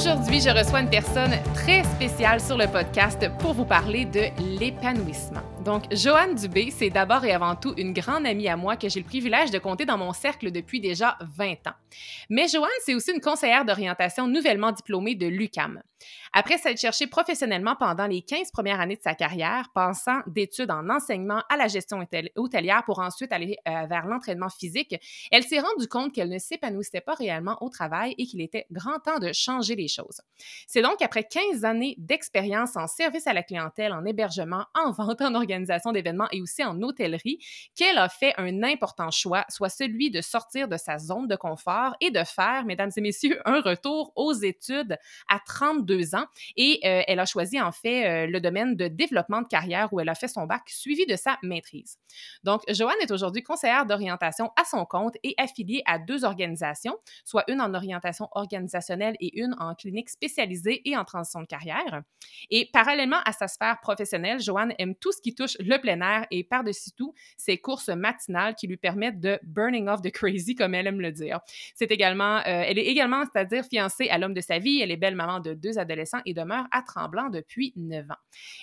Aujourd'hui, je reçois une personne très spéciale sur le podcast pour vous parler de l'épanouissement. Donc, Joanne Dubé, c'est d'abord et avant tout une grande amie à moi que j'ai le privilège de compter dans mon cercle depuis déjà 20 ans. Mais Joanne, c'est aussi une conseillère d'orientation nouvellement diplômée de l'UCAM. Après s'être cherchée professionnellement pendant les 15 premières années de sa carrière, passant d'études en enseignement à la gestion hôtelière pour ensuite aller euh, vers l'entraînement physique, elle s'est rendue compte qu'elle ne s'épanouissait pas réellement au travail et qu'il était grand temps de changer les choses. C'est donc après 15 années d'expérience en service à la clientèle, en hébergement, en vente, en organisation d'événements et aussi en hôtellerie qu'elle a fait un important choix, soit celui de sortir de sa zone de confort et de faire, mesdames et messieurs, un retour aux études à 32 ans et euh, elle a choisi en fait euh, le domaine de développement de carrière où elle a fait son bac suivi de sa maîtrise. Donc, Joanne est aujourd'hui conseillère d'orientation à son compte et affiliée à deux organisations, soit une en orientation organisationnelle et une en clinique spécialisée et en transition de carrière. Et parallèlement à sa sphère professionnelle, Joanne aime tout ce qui touche le plein air et par-dessus tout, ses courses matinales qui lui permettent de burning off the crazy, comme elle aime le dire. C'est également, euh, elle est également, c'est-à-dire fiancée à l'homme de sa vie. Elle est belle maman de deux adolescents et demeure à Tremblant depuis 9 ans.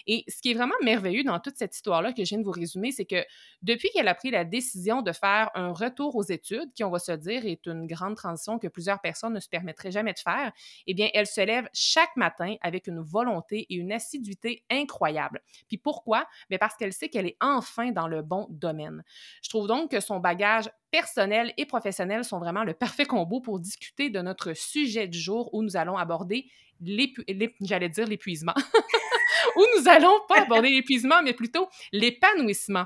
Et ce qui est vraiment merveilleux dans toute cette histoire-là que je viens de vous résumer, c'est que depuis qu'elle a pris la décision de faire un retour aux études, qui, on va se dire, est une grande transition que plusieurs personnes ne se permettraient jamais de faire, eh bien, elle se lève chaque matin avec une volonté et une assiduité incroyable. Puis pourquoi? Bien parce qu'elle sait qu'elle est enfin dans le bon domaine. Je trouve donc que son bagage personnel et professionnel sont vraiment le parfait combo pour discuter de notre sujet du jour où nous allons aborder j'allais dire l'épuisement, où nous allons pas aborder l'épuisement, mais plutôt l'épanouissement.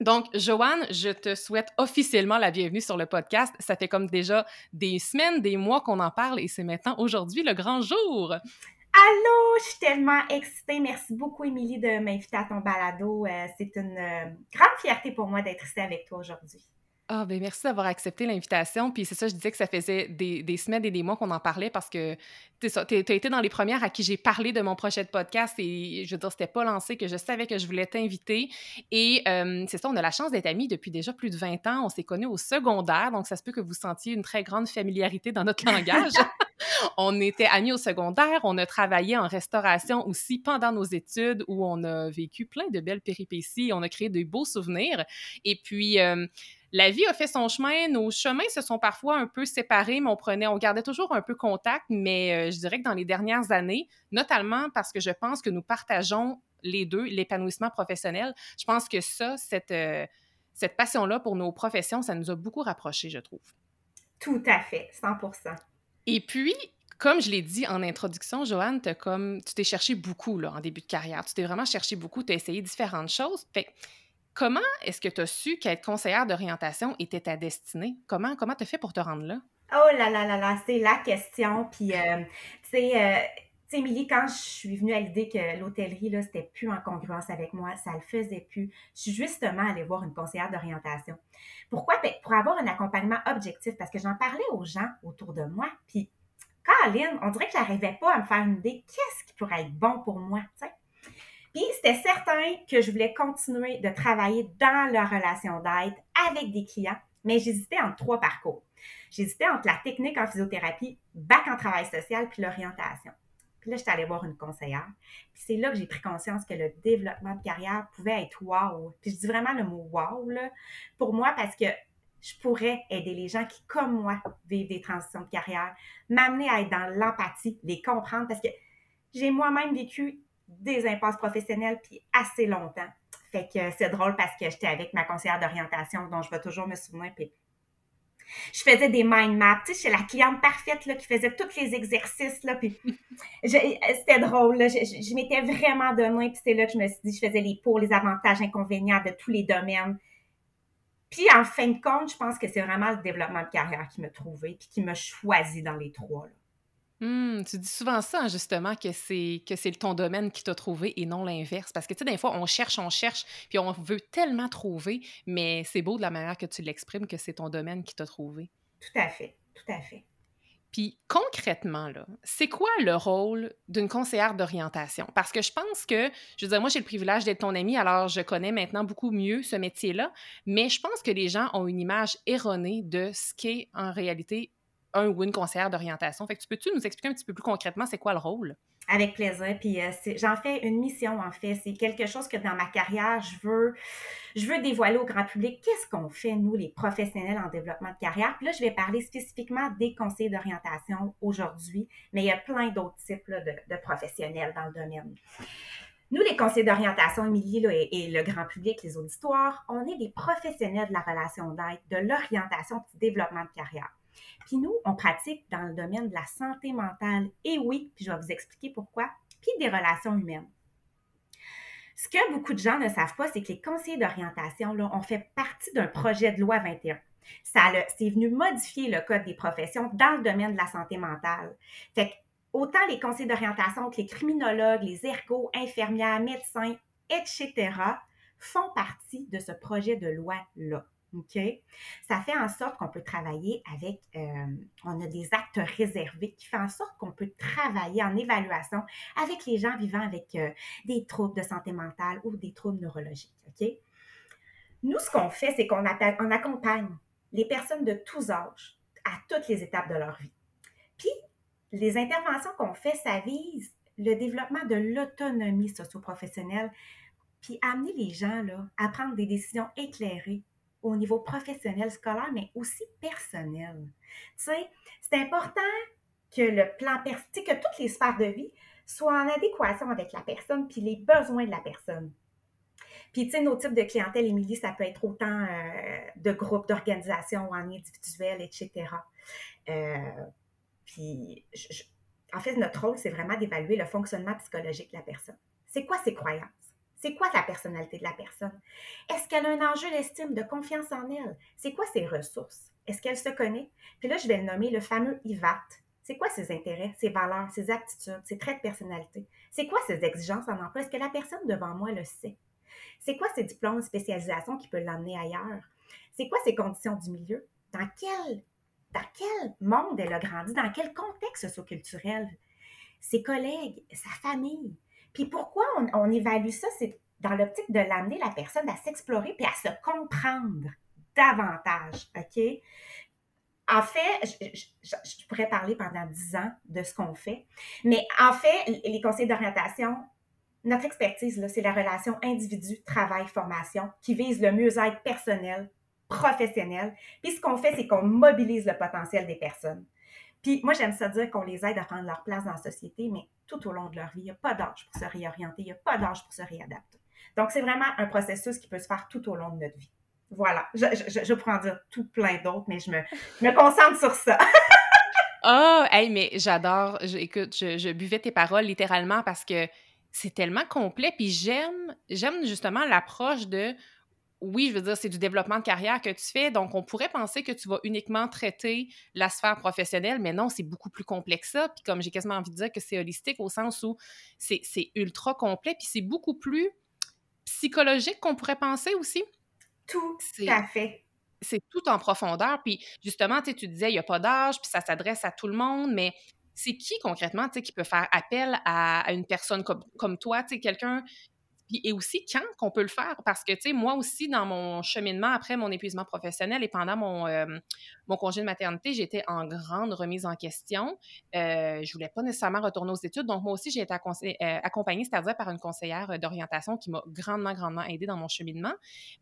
Donc, Joanne, je te souhaite officiellement la bienvenue sur le podcast. Ça fait comme déjà des semaines, des mois qu'on en parle et c'est maintenant aujourd'hui le grand jour. Allô, je suis tellement excitée. Merci beaucoup, Émilie, de m'inviter à ton balado. Euh, c'est une euh, grande fierté pour moi d'être ici avec toi aujourd'hui. Ah, ben merci d'avoir accepté l'invitation. Puis c'est ça, je disais que ça faisait des, des semaines et des mois qu'on en parlait parce que tu as été dans les premières à qui j'ai parlé de mon prochain podcast et je veux dire, c'était pas lancé que je savais que je voulais t'inviter. Et euh, c'est ça, on a la chance d'être amis depuis déjà plus de 20 ans. On s'est connus au secondaire, donc ça se peut que vous sentiez une très grande familiarité dans notre langage. on était amis au secondaire, on a travaillé en restauration aussi pendant nos études où on a vécu plein de belles péripéties, on a créé de beaux souvenirs. Et puis, euh, la vie a fait son chemin, nos chemins se sont parfois un peu séparés, mais on prenait, on gardait toujours un peu contact, mais euh, je dirais que dans les dernières années, notamment parce que je pense que nous partageons les deux l'épanouissement professionnel, je pense que ça, cette, euh, cette passion-là pour nos professions, ça nous a beaucoup rapprochés, je trouve. Tout à fait, 100% Et puis, comme je l'ai dit en introduction, Joanne, comme, tu t'es cherché beaucoup là, en début de carrière. Tu t'es vraiment cherché beaucoup, tu as essayé différentes choses. Fait Comment est-ce que tu as su qu'être conseillère d'orientation était ta destinée? Comment comment tu as fait pour te rendre là? Oh là là là là, c'est la question. Puis, euh, tu sais, euh, Émilie, quand je suis venue à l'idée que l'hôtellerie, là, c'était plus en congruence avec moi, ça le faisait plus, je suis justement allée voir une conseillère d'orientation. Pourquoi? Ben, pour avoir un accompagnement objectif, parce que j'en parlais aux gens autour de moi, puis Caroline, on dirait que j'arrivais pas à me faire une idée qu'est-ce qui pourrait être bon pour moi, tu sais? Puis c'était certain que je voulais continuer de travailler dans la relation d'aide avec des clients, mais j'hésitais entre trois parcours. J'hésitais entre la technique en physiothérapie, bac en travail social, puis l'orientation. Puis là, j'étais allée voir une conseillère. Puis c'est là que j'ai pris conscience que le développement de carrière pouvait être wow. Puis je dis vraiment le mot wow, là, pour moi, parce que je pourrais aider les gens qui, comme moi, vivent des transitions de carrière, m'amener à être dans l'empathie, les comprendre, parce que j'ai moi-même vécu des impasses professionnelles, puis assez longtemps. Fait que c'est drôle parce que j'étais avec ma conseillère d'orientation, dont je vais toujours me souvenir, puis je faisais des mind maps. Tu j'étais la cliente parfaite là, qui faisait tous les exercices. Là, puis c'était drôle. Là, je, m'étais vraiment donnée. Puis c'est là que je me suis dit, je faisais les pour, les avantages, inconvénients de tous les domaines. Puis en fin de compte, je pense que c'est vraiment le développement de carrière qui m'a trouvé puis qui m'a choisi dans les trois. Mmh, tu dis souvent ça, justement, que c'est que c'est ton domaine qui t'a trouvé et non l'inverse. Parce que, tu sais, des fois, on cherche, on cherche, puis on veut tellement trouver, mais c'est beau de la manière que tu l'exprimes que c'est ton domaine qui t'a trouvé. Tout à fait, tout à fait. Puis concrètement, là, c'est quoi le rôle d'une conseillère d'orientation? Parce que je pense que, je veux dire, moi, j'ai le privilège d'être ton amie, alors je connais maintenant beaucoup mieux ce métier-là, mais je pense que les gens ont une image erronée de ce qu'est en réalité un ou une conseillère d'orientation. Fait que tu peux-tu nous expliquer un petit peu plus concrètement c'est quoi le rôle? Avec plaisir. Puis euh, j'en fais une mission, en fait. C'est quelque chose que dans ma carrière, je veux, je veux dévoiler au grand public. Qu'est-ce qu'on fait, nous, les professionnels en développement de carrière? Puis là, je vais parler spécifiquement des conseillers d'orientation aujourd'hui, mais il y a plein d'autres types de, professionnels dans le domaine. Nous, les conseillers d'orientation, Émilie et, et, le grand public, les auditoires, on est des professionnels de la relation d'aide, de l'orientation du développement de carrière. Puis nous, on pratique dans le domaine de la santé mentale. Et oui, puis je vais vous expliquer pourquoi, puis des relations humaines. Ce que beaucoup de gens ne savent pas, c'est que les conseillers d'orientation, ont fait partie d'un projet de loi 21. Ça c'est venu modifier le code des professions dans le domaine de la santé mentale. Fait autant les conseillers d'orientation que les criminologues, les ergots, infirmières, médecins, etc., font partie de ce projet de loi-là. OK? Ça fait en sorte qu'on peut travailler avec, euh, on a des actes réservés qui font en sorte qu'on peut travailler en évaluation avec les gens vivant avec euh, des troubles de santé mentale ou des troubles neurologiques. OK? Nous, ce qu'on fait, c'est qu'on on accompagne les personnes de tous âges à toutes les étapes de leur vie. Puis, les interventions qu'on fait, ça vise le développement de l'autonomie socio-professionnelle, puis amener les gens là, à prendre des décisions éclairées au niveau professionnel, scolaire, mais aussi personnel. Tu sais, c'est important que le plan, que toutes les sphères de vie soient en adéquation avec la personne puis les besoins de la personne. Puis, tu sais, nos types de clientèle, Émilie, ça peut être autant euh, de groupes, d'organisations en individuel, etc. Euh, puis, en fait, notre rôle, c'est vraiment d'évaluer le fonctionnement psychologique de la personne. C'est quoi ses croyances? C'est quoi la personnalité de la personne? Est-ce qu'elle a un enjeu d'estime, de confiance en elle? C'est quoi ses ressources? Est-ce qu'elle se connaît? Puis là, je vais le nommer le fameux IVAT. C'est quoi ses intérêts, ses valeurs, ses aptitudes, ses traits de personnalité? C'est quoi ses exigences en emploi? Est-ce que la personne devant moi le sait? C'est quoi ses diplômes, spécialisation qui peut l'emmener ailleurs? C'est quoi ses conditions du milieu? Dans quel, dans quel monde elle a grandi? Dans quel contexte socioculturel? Ses collègues, sa famille, puis pourquoi on, évalue ça? C'est dans l'optique de l'amener la personne à s'explorer puis à se comprendre davantage, OK? En fait, je, pourrais parler pendant dix ans de ce qu'on fait, mais en fait, les conseils d'orientation, notre expertise, c'est la relation individu, travail, formation qui vise le mieux-être personnel, professionnel. Puis ce qu'on fait, c'est qu'on mobilise le potentiel des personnes. Puis moi, j'aime ça dire qu'on les aide à prendre leur place dans la société, mais tout au long de leur vie, il n'y a pas d'âge pour se réorienter, il n'y a pas d'âge pour se réadapter. Donc, c'est vraiment un processus qui peut se faire tout au long de notre vie. Voilà, je, je, dire tout plein d'autres, mais je me, me concentre sur ça. oh, hey, mais j'adore. Écoute, je, je buvais tes paroles littéralement parce que c'est tellement complet. Puis j'aime, j'aime justement l'approche de oui, je veux dire, c'est du développement de carrière que tu fais, donc on pourrait penser que tu vas uniquement traiter la sphère professionnelle, mais non, c'est beaucoup plus complexe ça. Puis comme j'ai quasiment envie de dire que c'est holistique au sens où c'est ultra complet, puis c'est beaucoup plus psychologique qu'on pourrait penser aussi. Tout à fait. C'est tout en profondeur. Puis justement, tu disais, il n'y a pas d'âge, puis ça s'adresse à tout le monde, mais c'est qui concrètement qui peut faire appel à, une personne comme, comme toi, quelqu'un et aussi quand qu'on peut le faire. Parce que, tu sais, moi aussi, dans mon cheminement après mon épuisement professionnel et pendant mon, euh, congé de maternité, j'étais en grande remise en question. Euh, je voulais pas nécessairement retourner aux études. Donc, moi aussi, j'ai été euh, accompagnée, c'est-à-dire par une conseillère d'orientation qui m'a grandement, grandement aidée dans mon cheminement.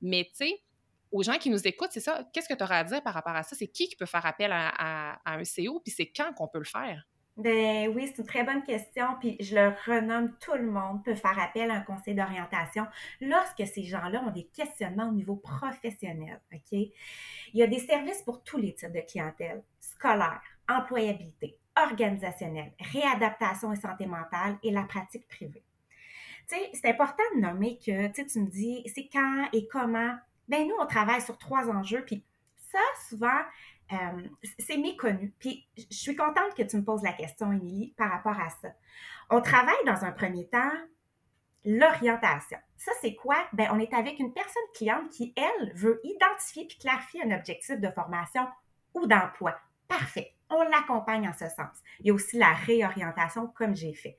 Mais, tu sais, aux gens qui nous écoutent, c'est ça. Qu'est-ce que tu auras à dire par rapport à ça? C'est qui qui peut faire appel à, un CO? Puis c'est quand qu'on peut le faire? Ben oui, c'est une très bonne question. Puis je le renomme, tout le monde peut faire appel à un conseil d'orientation lorsque ces gens-là ont des questionnements au niveau professionnel. OK? Il y a des services pour tous les types de clientèle scolaire, employabilité, organisationnelle, réadaptation et santé mentale et la pratique privée. Tu sais, c'est important de nommer que, tu me dis, c'est quand et comment? Ben nous, on travaille sur trois enjeux, puis ça, souvent, euh, c'est méconnu. Puis je suis contente que tu me poses la question, Émilie, par rapport à ça. On travaille dans un premier temps l'orientation. Ça, c'est quoi? Ben, on est avec une personne cliente qui, elle, veut identifier puis clarifier un objectif de formation ou d'emploi. Parfait. On l'accompagne en ce sens. Il y a aussi la réorientation, comme j'ai fait.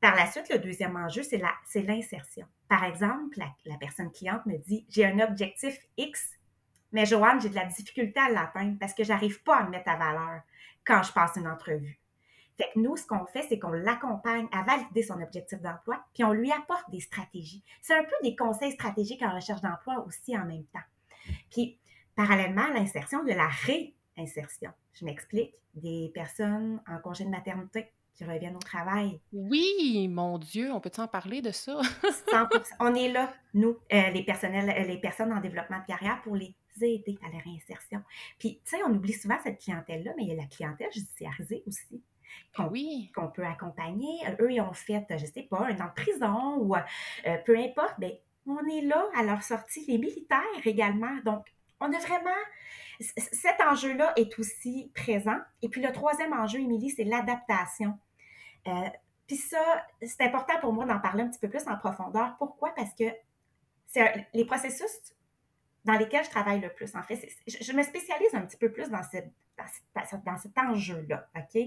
Par la suite, le deuxième enjeu, c'est l'insertion. Par exemple, la, la personne cliente me dit, j'ai un objectif X mais Joanne, j'ai de la difficulté à l'atteindre parce que j'arrive pas à me mettre à valeur quand je passe une entrevue. Fait que nous, ce qu'on fait, c'est qu'on l'accompagne à valider son objectif d'emploi, puis on lui apporte des stratégies. C'est un peu des conseils stratégiques en recherche d'emploi aussi en même temps. Puis, parallèlement à l'insertion, de la réinsertion. Je m'explique. Des personnes en congé de maternité qui reviennent au travail. Oui, mon Dieu, on peut en parler de ça? 100%. On est là, nous, euh, les, personnels, euh, les personnes en développement de carrière, pour les aider à la réinsertion. Puis, tu sais, on oublie souvent cette clientèle-là, mais il y a la clientèle judiciarisée aussi. Qu'on, oui. qu'on peut accompagner. Eux, ils ont fait, je sais pas, un an de prison ou euh, peu importe, mais on est là à leur sortie. Les militaires également. Donc, on a vraiment. Cet enjeu-là est aussi présent. Et puis, le troisième enjeu, Émilie, c'est l'adaptation. Euh, puis ça, c'est important pour moi d'en parler un petit peu plus en profondeur. Pourquoi? Parce que c'est les processus dans lesquels je travaille le plus. En fait, je, me spécialise un petit peu plus dans, cette, dans, cet enjeu-là, OK?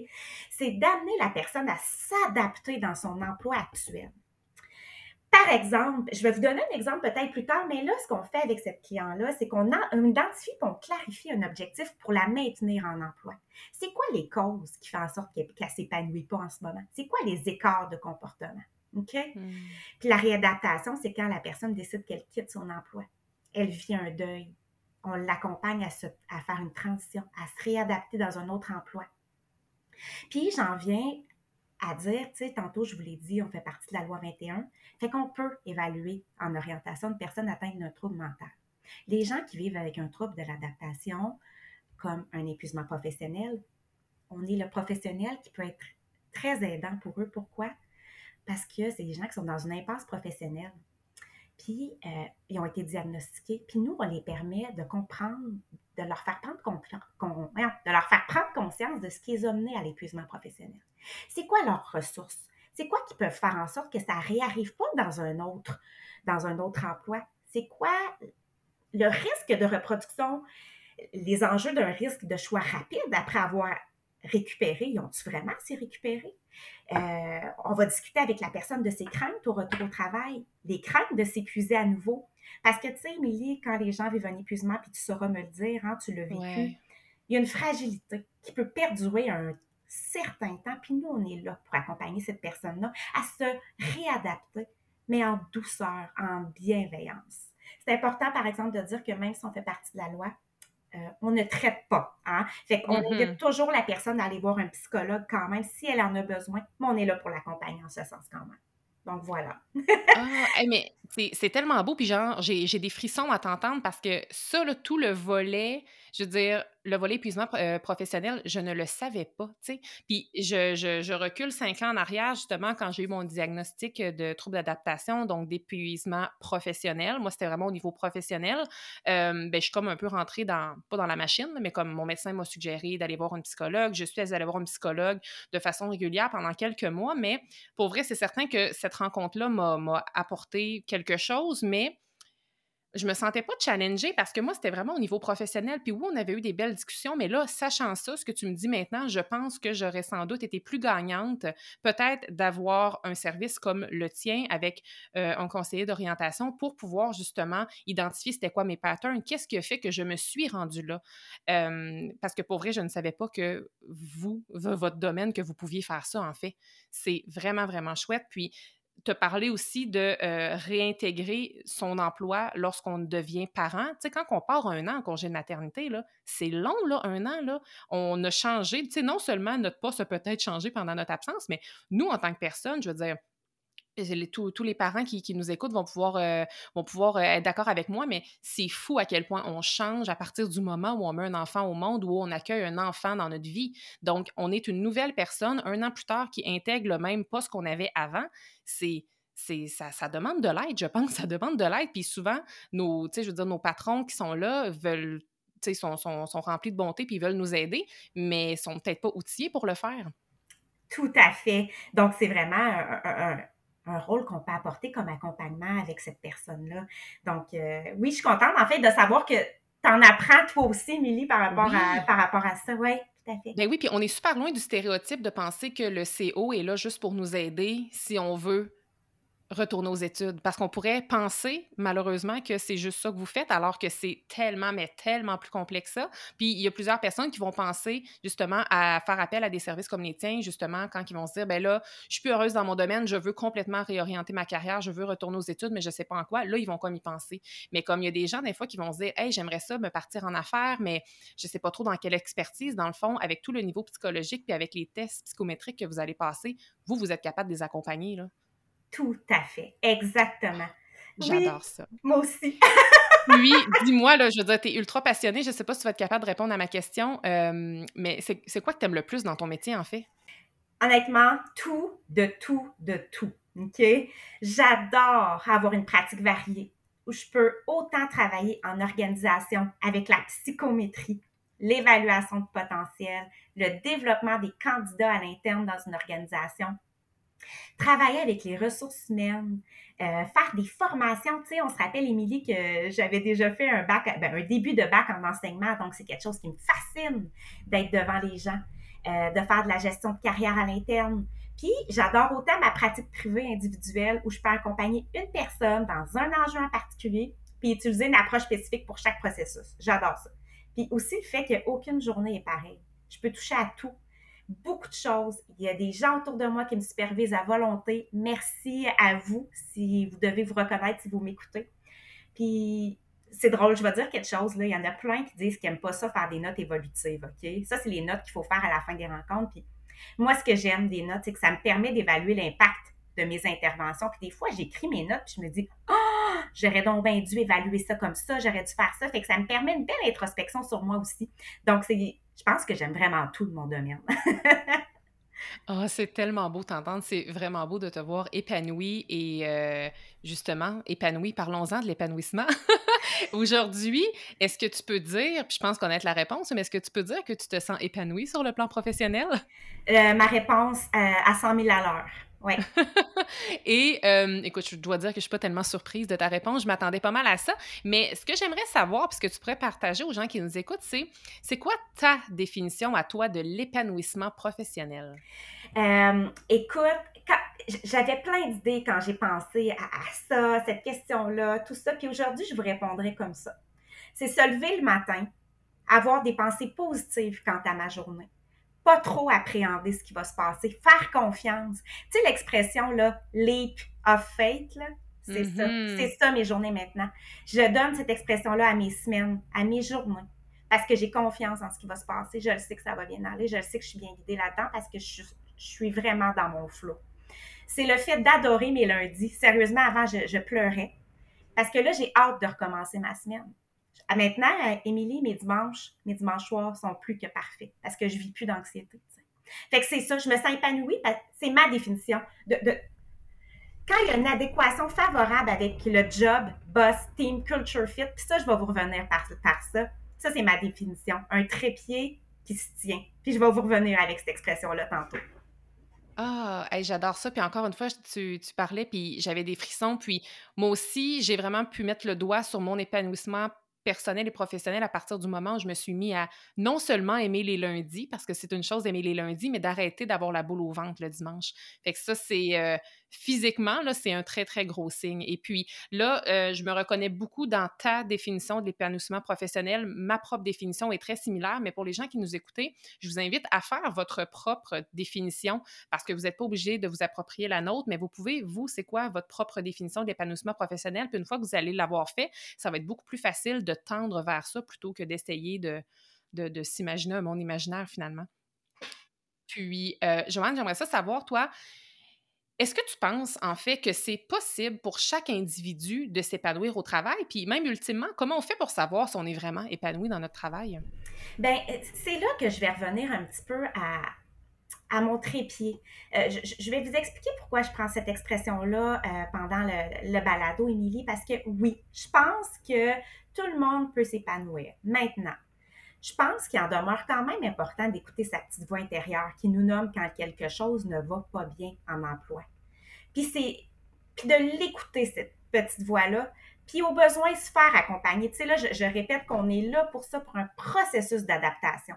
C'est d'amener la personne à s'adapter dans son emploi actuel. Par exemple, je vais vous donner un exemple peut-être plus tard, mais là, ce qu'on fait avec cette client-là, c'est qu'on identifie et on clarifie un objectif pour la maintenir en emploi. C'est quoi les causes qui font en sorte qu'elle ne s'épanouit pas en ce moment? C'est quoi les écarts de comportement? OK? Hmm. Puis la réadaptation, c'est quand la personne décide qu'elle quitte son emploi elle vit un deuil. On l'accompagne à, à faire une transition, à se réadapter dans un autre emploi. Puis j'en viens à dire, tu sais, tantôt je vous l'ai dit, on fait partie de la loi 21, fait qu'on peut évaluer en orientation une personne atteinte d'un trouble mental. Les gens qui vivent avec un trouble de l'adaptation, comme un épuisement professionnel, on est le professionnel qui peut être très aidant pour eux. Pourquoi? Parce que c'est des gens qui sont dans une impasse professionnelle puis euh, ils ont été diagnostiqués. Puis nous, on les permet de comprendre, de leur faire prendre, de leur faire prendre conscience de ce qui les a menés à l'épuisement professionnel. C'est quoi leurs ressources? C'est quoi qui peuvent faire en sorte que ça ne réarrive pas dans un autre, dans un autre emploi? C'est quoi le risque de reproduction, les enjeux d'un risque de choix rapide après avoir récupéré? Ils ont-ils vraiment s'y récupérer? Euh, on va discuter avec la personne de ses craintes au retour au travail, des craintes de s'épuiser à nouveau. Parce que, tu sais, Émilie, quand les gens vivent un épuisement, puis tu sauras me le dire, hein, tu l'as vécu, il y a une fragilité qui peut perdurer un certain temps. Puis nous, on est là pour accompagner cette personne-là à se réadapter, mais en douceur, en bienveillance. C'est important, par exemple, de dire que même si on fait partie de la loi, euh, on ne traite pas. Hein? Fait qu'on mm-hmm. invite toujours la personne à aller voir un psychologue quand même si elle en a besoin, mais on est là pour l'accompagner en ce sens quand même. Donc voilà. ah, mais c'est tellement beau, puis genre, j'ai des frissons à t'entendre parce que ça, tout le volet, je veux dire, le volet épuisement euh, professionnel, je ne le savais pas. Puis je, recule cinq ans en arrière, justement, quand j'ai eu mon diagnostic de trouble d'adaptation, donc d'épuisement professionnel. Moi, c'était vraiment au niveau professionnel. Euh, ben, je suis comme un peu rentrée dans, pas dans la machine, mais comme mon médecin m'a suggéré d'aller voir un psychologue, je suis allée voir un psychologue de façon régulière pendant quelques mois, mais pour vrai, c'est certain que cette rencontre-là m'a apporté quelque chose, mais je me sentais pas challengée parce que moi, c'était vraiment au niveau professionnel. Puis oui, on avait eu des belles discussions, mais là, sachant ça, ce que tu me dis maintenant, je pense que j'aurais sans doute été plus gagnante, peut-être d'avoir un service comme le tien avec euh, un conseiller d'orientation pour pouvoir justement identifier c'était quoi mes patterns, qu'est-ce qui a fait que je me suis rendue là. parce que pour vrai, je ne savais pas que vous, votre domaine, que vous pouviez faire ça, en fait. C'est vraiment, vraiment chouette. Puis te parler aussi de euh, réintégrer son emploi lorsqu'on devient parent. Tu sais, quand on part un an en congé de maternité, c'est long, là, un an. On a changé. Tu sais, non seulement notre poste a peut-être changé pendant notre absence, mais nous, en tant que personne, je veux dire, tous, les parents qui, nous écoutent vont pouvoir, euh, vont pouvoir euh, être d'accord avec moi, mais c'est fou à quel point on change à partir du moment où on met un enfant au monde, où on accueille un enfant dans notre vie. Donc, on est une nouvelle personne un an plus tard qui intègre le même poste qu'on avait avant. C'est ça, ça, demande de l'aide, je pense, ça demande de l'aide. Puis souvent, nos, je veux dire, nos patrons qui sont là veulent, sont, sont, sont remplis de bonté puis veulent nous aider, mais sont peut-être pas outillés pour le faire. Tout à fait. Donc, c'est vraiment un rôle qu'on peut apporter comme accompagnement avec cette personne-là. Donc, euh, oui, je suis contente, en fait, de savoir que tu en apprends toi aussi, Émilie, par rapport, à, par rapport à ça. Oui, tout à fait. Ben oui, puis on est super loin du stéréotype de penser que le CO est là juste pour nous aider si on veut retourner aux études parce qu'on pourrait penser malheureusement que c'est juste ça que vous faites alors que c'est tellement mais tellement plus complexe ça. Puis il y a plusieurs personnes qui vont penser justement à faire appel à des services comme les tiens justement quand ils vont se dire ben là, je suis plus heureuse dans mon domaine, je veux complètement réorienter ma carrière, je veux retourner aux études mais je sais pas en quoi. Là, ils vont comme y penser. Mais comme il y a des gens des fois qui vont se dire "Hey, j'aimerais ça me partir en affaires mais je sais pas trop dans quelle expertise dans le fond avec tout le niveau psychologique puis avec les tests psychométriques que vous allez passer, vous vous êtes capable de les accompagner là." Tout à fait, exactement. J'adore ça. Moi aussi. oui, dis-moi, là, je veux dire, tu es ultra passionnée. Je ne sais pas si tu vas être capable de répondre à ma question, euh, mais c'est quoi que tu aimes le plus dans ton métier, en fait? Honnêtement, tout, de tout, de tout. OK? J'adore avoir une pratique variée où je peux autant travailler en organisation avec la psychométrie, l'évaluation de potentiel, le développement des candidats à l'interne dans une organisation, travailler avec les ressources humaines, euh, faire des formations. Tu sais, on se rappelle, Émilie, que j'avais déjà fait un bac, ben, un début de bac en enseignement, donc c'est quelque chose qui me fascine d'être devant les gens, euh, de faire de la gestion de carrière à l'interne. Puis, j'adore autant ma pratique privée individuelle où je peux accompagner une personne dans un enjeu en particulier, puis utiliser une approche spécifique pour chaque processus. J'adore ça. Puis aussi le fait qu'aucune journée est pareille. Je peux toucher à tout beaucoup de choses. Il y a des gens autour de moi qui me supervisent à volonté. Merci à vous si vous devez vous reconnaître si vous m'écoutez. Puis c'est drôle, je vais dire quelque chose. Là. Il y en a plein qui disent qu'ils n'aiment pas ça faire des notes évolutives. Ça, c'est les notes qu'il faut faire à la fin des rencontres. Puis moi, ce que j'aime des notes, c'est que ça me permet d'évaluer l'impact de mes interventions. Puis des fois, j'écris mes notes, puis je me dis, oh, j'aurais donc bien dû évaluer ça comme ça, j'aurais dû faire ça. Fait que ça me permet une belle introspection sur moi aussi. Donc, c'est je pense que j'aime vraiment tout de mon domaine. Ah, c'est tellement beau t'entendre. C'est vraiment beau de te voir épanouie et euh, justement, épanouie. Parlons-en de l'épanouissement. Aujourd'hui, est-ce que tu peux dire, puis je pense connaître la réponse, mais est-ce que tu peux dire que tu te sens épanouie sur le plan professionnel? Euh, ma réponse euh, à 100 000 à l'heure. Oui. Et euh, écoute, je dois dire que je suis pas tellement surprise de ta réponse. Je m'attendais pas mal à ça. Mais ce que j'aimerais savoir, puisque tu pourrais partager aux gens qui nous écoutent, c'est c'est quoi ta définition à toi de l'épanouissement professionnel? Euh, écoute, j'avais plein d'idées quand j'ai pensé à, à, ça, cette question-là, tout ça. Puis aujourd'hui, je vous répondrai comme ça. C'est se lever le matin, avoir des pensées positives quant à ma journée pas trop appréhender ce qui va se passer, faire confiance. Tu sais, l'expression, là, leap of faith, c'est ça. Mm-hmm. C'est ça mes journées maintenant. Je donne cette expression-là à mes semaines, à mes journées, parce que j'ai confiance en ce qui va se passer. Je le sais que ça va bien aller. Je le sais que je suis bien guidée là-dedans parce que je, suis vraiment dans mon flot. C'est le fait d'adorer mes lundis. Sérieusement, avant, je pleurais parce que là, j'ai hâte de recommencer ma semaine. Ah, maintenant, euh, Émilie, mes dimanches, mes dimanches soirs sont plus que parfaits parce que je vis plus d'anxiété. Fait que c'est ça, je me sens épanouie, c'est ma définition de, quand il y a une adéquation favorable avec le job, boss, team, culture fit, puis ça, je vais vous revenir par, par ça. Ça, c'est ma définition. Un trépied qui se tient. Puis je vais vous revenir avec cette expression-là tantôt. Ah, j'adore ça. Puis encore une fois, tu, tu parlais, puis j'avais des frissons. Puis moi aussi, j'ai vraiment pu mettre le doigt sur mon épanouissement personnel et professionnel à partir du moment où je me suis mis à non seulement aimer les lundis, parce que c'est une chose d'aimer les lundis, mais d'arrêter d'avoir la boule au ventre le dimanche. Fait que ça, c'est, euh, physiquement, là, c'est un très, très gros signe. Et puis là, euh, je me reconnais beaucoup dans ta définition de l'épanouissement professionnel. Ma propre définition est très similaire, mais pour les gens qui nous écoutent, je vous invite à faire votre propre définition parce que vous n'êtes pas obligé de vous approprier la nôtre, mais vous pouvez, vous, c'est quoi votre propre définition de l'épanouissement professionnel? Puis une fois que vous allez l'avoir fait, ça va être beaucoup plus facile de tendre vers ça plutôt que d'essayer de, de, de s'imaginer un monde imaginaire finalement. Puis, euh, Joanne, j'aimerais ça savoir, toi, est-ce que tu penses, en fait, que c'est possible pour chaque individu de s'épanouir au travail? Puis même, ultimement, comment on fait pour savoir si on est vraiment épanoui dans notre travail? Bien, euh, c'est là que je vais revenir un petit peu à, mon trépied. Euh, je, vais vous expliquer pourquoi je prends cette expression-là euh, pendant le, le balado, Émilie, parce que oui, je pense que tout le monde peut s'épanouir. Maintenant, je pense qu'il en demeure quand même important d'écouter sa petite voix intérieure qui nous nomme quand quelque chose ne va pas bien en emploi. Puis c'est puis de l'écouter, cette petite voix-là, puis au besoin se faire accompagner. Tu sais, là, je, répète qu'on est là pour ça, pour un processus d'adaptation.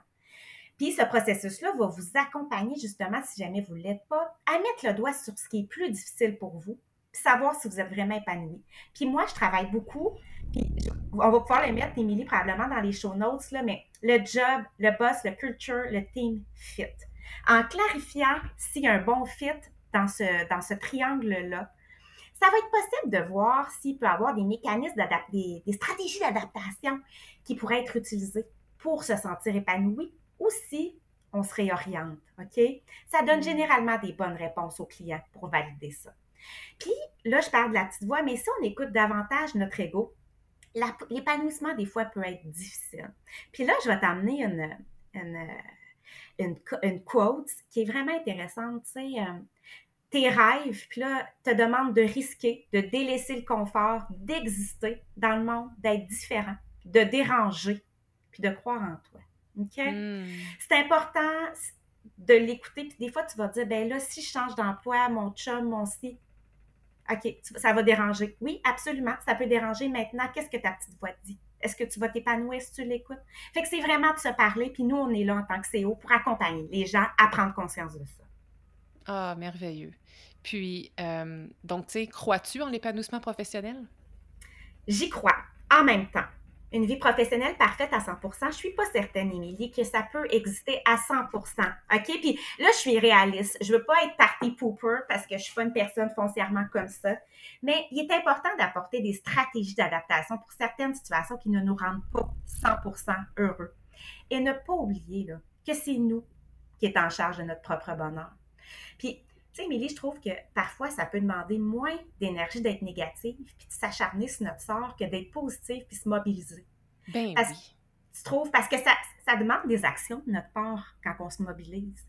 Puis ce processus-là va vous accompagner justement, si jamais vous ne l'êtes pas, à mettre le doigt sur ce qui est plus difficile pour vous, puis savoir si vous êtes vraiment épanoui. Puis moi, je travaille beaucoup puis on va pouvoir les mettre, Émilie, probablement dans les show notes, là, mais le job, le boss, le culture, le team fit. En clarifiant s'il y a un bon fit dans ce, dans ce triangle-là, ça va être possible de voir s'il peut y avoir des mécanismes, des, des stratégies d'adaptation qui pourraient être utilisées pour se sentir épanoui ou si on se réoriente. OK? Ça donne mm. généralement des bonnes réponses aux clients pour valider ça. Puis là, je parle de la petite voix, mais si on écoute davantage notre ego, l'épanouissement, des fois, peut être difficile. Puis là, je vais t'amener une, une, une, quote qui est vraiment intéressante. Tu sais, euh, tes rêves, puis là, te demandent de risquer, de délaisser le confort, d'exister dans le monde, d'être différent, de déranger, puis de croire en toi. OK? Hmm. C'est important de l'écouter, puis des fois, tu vas dire, ben là, si je change d'emploi, mon chum, mon si, OK, ça va déranger. Oui, absolument, ça peut déranger. Maintenant, qu'est-ce que ta petite voix te dit? Est-ce que tu vas t'épanouir si tu l'écoutes? Fait que c'est vraiment de se parler, puis nous, on est là en tant que CEO pour accompagner les gens à prendre conscience de ça. Ah, merveilleux. Puis, euh, donc, tu sais, crois-tu en l'épanouissement professionnel? J'y crois. En même temps, une vie professionnelle parfaite à 100% je suis pas certaine, Émilie, que ça peut exister à 100% OK? Puis là, je suis réaliste. Je veux pas être party pooper parce que je suis pas une personne foncièrement comme ça. Mais il est important d'apporter des stratégies d'adaptation pour certaines situations qui ne nous rendent pas 100% heureux. Et ne pas oublier là, que c'est nous qui est en charge de notre propre bonheur. Puis, tu sais, Émilie, je trouve que parfois, ça peut demander moins d'énergie d'être négative puis de s'acharner sur notre sort que d'être positive puis se mobiliser. Ben oui. Tu trouves? Parce que ça, ça demande des actions de notre part quand on se mobilise.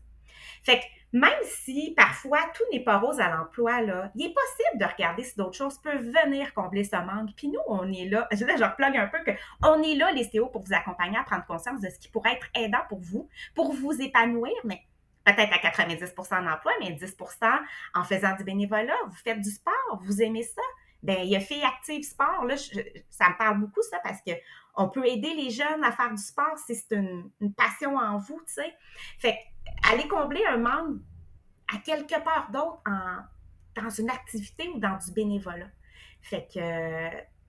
Fait que même si parfois tout n'est pas rose à l'emploi, là, il est possible de regarder si d'autres choses peuvent venir combler ce manque. Puis nous, on est là, je, je replug un peu que on est là, les CO, pour vous accompagner à prendre conscience de ce qui pourrait être aidant pour vous, pour vous épanouir, mais peut-être à 90 en emploi, mais 10% en faisant du bénévolat. Vous faites du sport, vous aimez ça. Ben, il y a Filles Active Sport, là, ça me parle beaucoup, ça, parce que on peut aider les jeunes à faire du sport si c'est une, passion en vous, tu sais. Fait aller combler un manque à quelque part d'autre dans une activité ou dans du bénévolat. Fait que